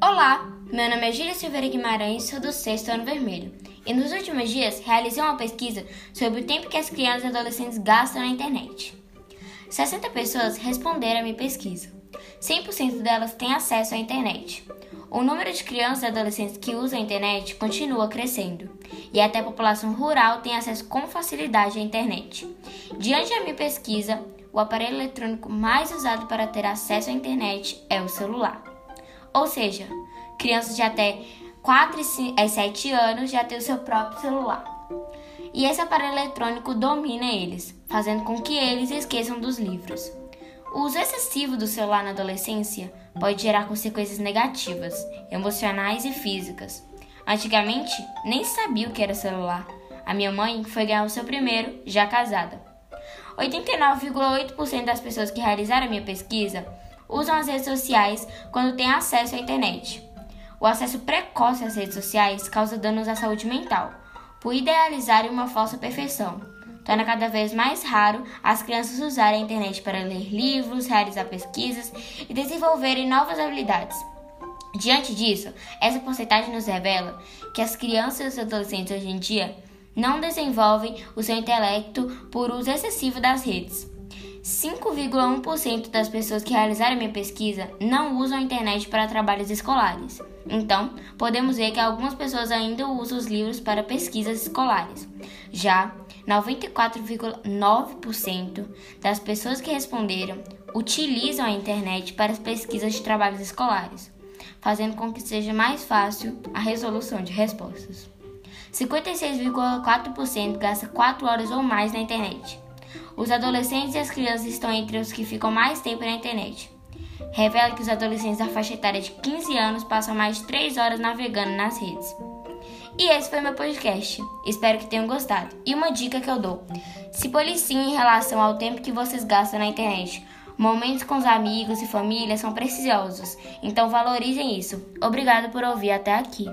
Olá, meu nome é Júlia Silveira Guimarães, sou do sexto ano vermelho. E nos últimos dias realizei uma pesquisa sobre o tempo que as crianças e adolescentes gastam na internet. 60 pessoas responderam a minha pesquisa. 100% delas têm acesso à internet. O número de crianças e adolescentes que usam a internet continua crescendo, e até a população rural tem acesso com facilidade à internet. Diante da minha pesquisa, o aparelho eletrônico mais usado para ter acesso à internet é o celular. Ou seja, crianças de até 4 e 7 anos já têm o seu próprio celular. E esse aparelho eletrônico domina eles, fazendo com que eles esqueçam dos livros. O uso excessivo do celular na adolescência pode gerar consequências negativas, emocionais e físicas. Antigamente, nem sabia o que era celular. A minha mãe foi ganhar o seu primeiro, já casada. 89,8% das pessoas que realizaram a minha pesquisa usam as redes sociais quando têm acesso à internet. O acesso precoce às redes sociais causa danos à saúde mental, por idealizarem uma falsa perfeição. Torna cada vez mais raro as crianças usarem a internet para ler livros, realizar pesquisas e desenvolverem novas habilidades. Diante disso, essa porcentagem nos revela que as crianças e os adolescentes hoje em dia não desenvolvem o seu intelecto por uso excessivo das redes. 5,1% das pessoas que realizaram minha pesquisa não usam a internet para trabalhos escolares. Então, podemos ver que algumas pessoas ainda usam os livros para pesquisas escolares. Já 94,9% das pessoas que responderam utilizam a internet para as pesquisas de trabalhos escolares, fazendo com que seja mais fácil a resolução de respostas. 56,4% gasta 4 horas ou mais na internet. Os adolescentes e as crianças estão entre os que ficam mais tempo na internet. Revela que os adolescentes da faixa etária de 15 anos passam mais de 3 horas navegando nas redes. E esse foi meu podcast. Espero que tenham gostado. E uma dica que eu dou: se policiem em relação ao tempo que vocês gastam na internet. Momentos com os amigos e família são preciosos, então valorizem isso. Obrigado por ouvir até aqui.